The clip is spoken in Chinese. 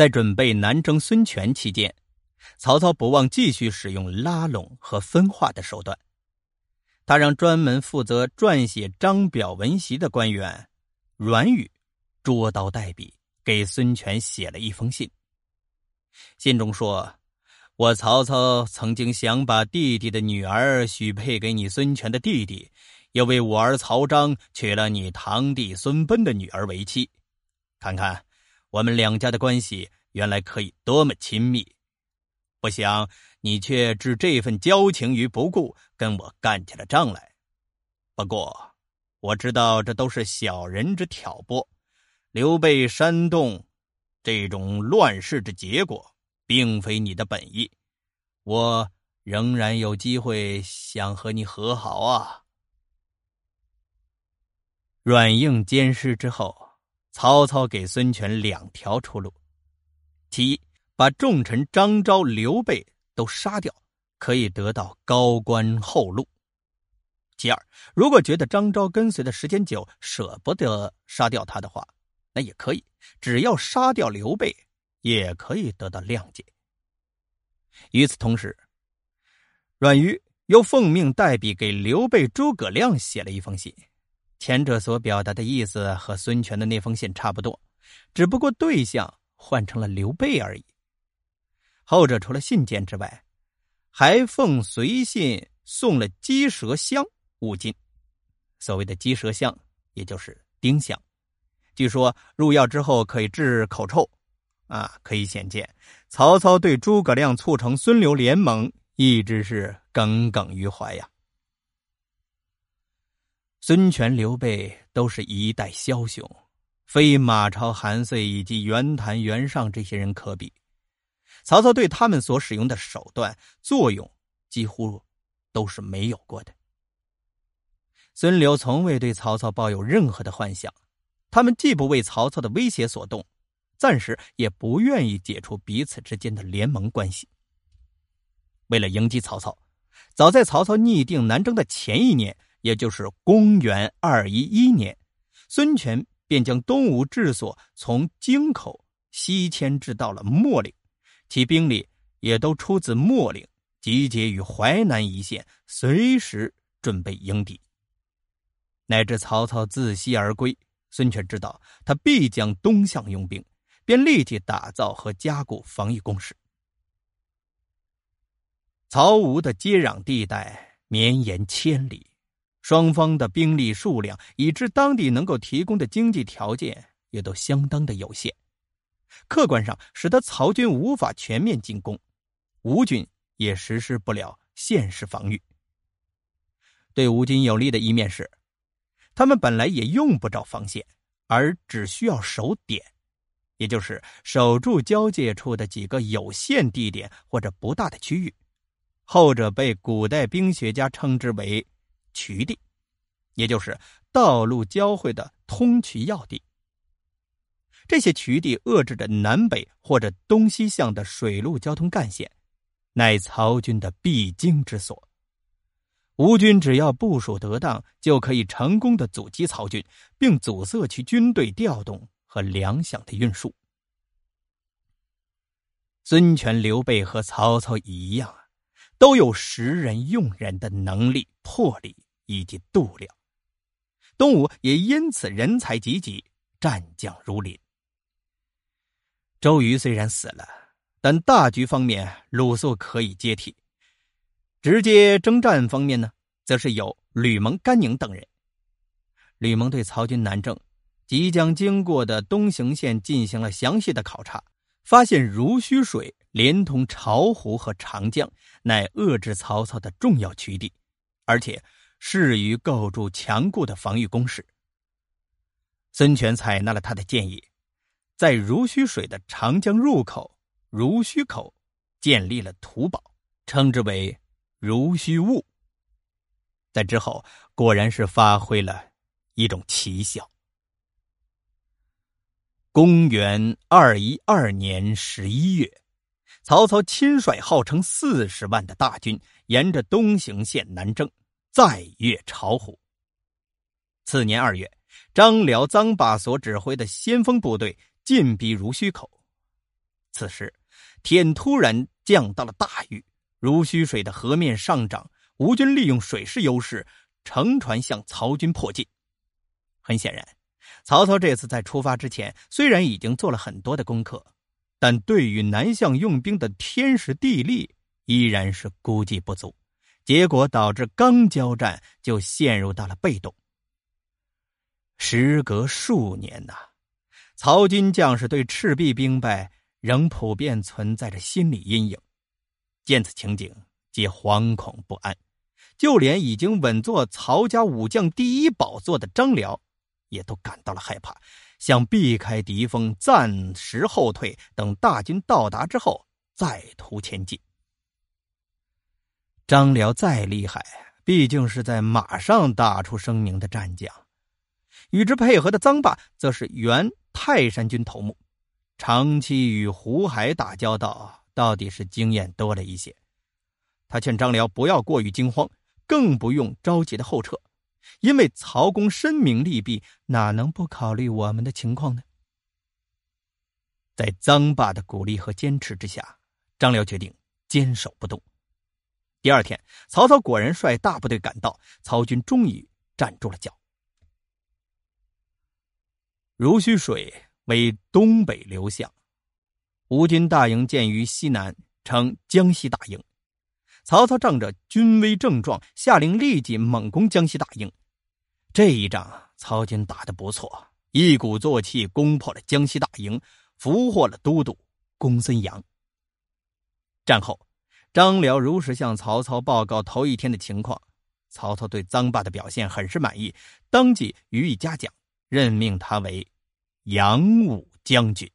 在准备南征孙权期间，曹操不忘继续使用拉拢和分化的手段。他让专门负责撰写章表文檄的官员阮宇捉刀代笔，给孙权写了一封信。信中说：“我曹操曾经想把弟弟的女儿许配给你孙权的弟弟，又为我儿曹彰娶了你堂弟孙贲的女儿为妻。看看我们两家的关系，原来可以多么亲密！不想你却置这份交情于不顾，跟我干起了仗来。不过我知道这都是小人之挑拨，刘备煽动。”这种乱世的结果，并非你的本意，我仍然有机会想和你和好啊。软硬兼施之后，曹操给孙权两条出路：其一，把重臣张昭、刘备都杀掉，可以得到高官厚禄；其二，如果觉得张昭跟随的时间久，舍不得杀掉他的话。那也可以，只要杀掉刘备，也可以得到谅解。与此同时，阮瑜又奉命代笔给刘备诸葛亮写了一封信，前者所表达的意思和孙权的那封信差不多，只不过对象换成了刘备而已。后者除了信件之外，还奉随信送了鸡舌香五斤，所谓的鸡舌香，也就是丁香。据说入药之后可以治口臭，啊，可以显见曹操对诸葛亮促成孙刘联盟一直是耿耿于怀呀。孙权、刘备都是一代枭雄，非马超、韩遂以及袁谭、袁尚这些人可比。曹操对他们所使用的手段作用几乎都是没有过的。孙刘从未对曹操抱有任何的幻想。他们既不为曹操的威胁所动，暂时也不愿意解除彼此之间的联盟关系。为了迎击曹操，早在曹操拟定南征的前一年，也就是公元二一一年，孙权便将东吴治所从京口西迁至到了秣陵，其兵力也都出自秣陵，集结于淮南一线，随时准备迎敌。乃至曹操自西而归。孙权知道他必将东向用兵，便立即打造和加固防御工事。曹吴的接壤地带绵延千里，双方的兵力数量以致当地能够提供的经济条件也都相当的有限，客观上使得曹军无法全面进攻，吴军也实施不了现实防御。对吴军有利的一面是。他们本来也用不着防线，而只需要守点，也就是守住交界处的几个有限地点或者不大的区域，后者被古代兵学家称之为“渠地”，也就是道路交汇的通衢要地。这些渠地遏制着南北或者东西向的水陆交通干线，乃曹军的必经之所。吴军只要部署得当，就可以成功的阻击曹军，并阻塞其军队调动和粮饷的运输。孙权、刘备和曹操一样，都有识人用人的能力、魄力以及度量。东吴也因此人才济济，战将如林。周瑜虽然死了，但大局方面鲁肃可以接替。直接征战方面呢，则是有吕蒙、甘宁等人。吕蒙对曹军南征即将经过的东行县进行了详细的考察，发现濡须水连同巢湖和长江，乃遏制曹操的重要渠地，而且适于构筑强固的防御工事。孙权采纳了他的建议，在濡须水的长江入口濡须口建立了土堡，称之为。濡须坞，在之后果然是发挥了一种奇效。公元二一二年十一月，曹操亲率号称四十万的大军，沿着东行线南征，再越巢湖。次年二月，张辽、臧霸所指挥的先锋部队进逼濡须口，此时，天突然降到了大雨，濡须水的河面上涨，吴军利用水势优势，乘船向曹军迫近。很显然，曹操这次在出发之前，虽然已经做了很多的功课，但对于南向用兵的天时地利，依然是估计不足，结果导致刚交战就陷入到了被动。时隔数年呐，曹军将士对赤壁兵败仍普遍存在着心理阴影，见此情景，皆惶恐不安。就连已经稳坐曹家武将第一宝座的张辽，也都感到了害怕，想避开敌锋，暂时后退，等大军到达之后再图前进。张辽再厉害，毕竟是在马上打出声名的战将。与之配合的臧霸，则是原泰山军头目，长期与胡海打交道，到底是经验多了一些。他劝张辽不要过于惊慌，更不用着急的后撤，因为曹公深明利弊，哪能不考虑我们的情况呢？在臧霸的鼓励和坚持之下，张辽决定坚守不动。第二天，曹操果然率大部队赶到，曹军终于站住了脚。濡须水为东北流向，吴军大营建于西南，称江西大营。曹操仗着军威正壮，下令立即猛攻江西大营。这一仗，曹军打得不错，一鼓作气攻破了江西大营，俘获了都督公孙阳。战后，张辽如实向曹操报告头一天的情况，曹操对臧霸的表现很是满意，当即予以嘉奖。任命他为扬武将军。